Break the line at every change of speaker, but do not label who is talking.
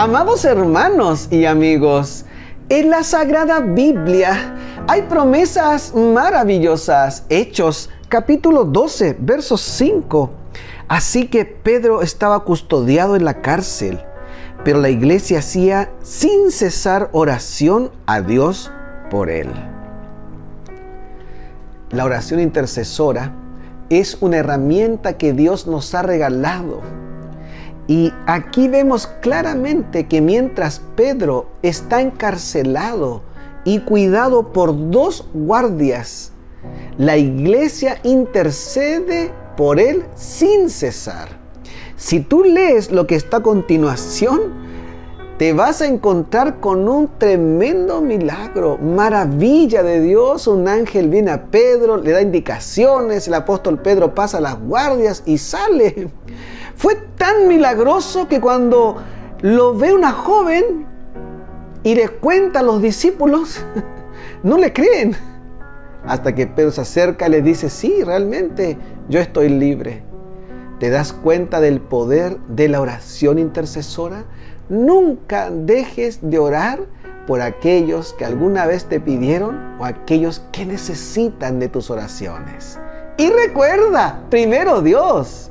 Amados hermanos y amigos, en la Sagrada Biblia hay promesas maravillosas. Hechos capítulo 12, verso 5. Así que Pedro estaba custodiado en la cárcel, pero la iglesia hacía sin cesar oración a Dios por él. La oración intercesora es una herramienta que Dios nos ha regalado y aquí vemos claramente que mientras Pedro está encarcelado y cuidado por dos guardias, la iglesia intercede por él sin cesar. Si tú lees lo que está a continuación, te vas a encontrar con un tremendo milagro, maravilla de Dios. Un ángel viene a Pedro, le da indicaciones, el apóstol Pedro pasa a las guardias y sale. Fue tan milagroso que cuando lo ve una joven y le cuenta a los discípulos, no le creen. Hasta que Pedro se acerca y le dice, sí, realmente yo estoy libre. ¿Te das cuenta del poder de la oración intercesora? Nunca dejes de orar por aquellos que alguna vez te pidieron o aquellos que necesitan de tus oraciones. Y recuerda, primero Dios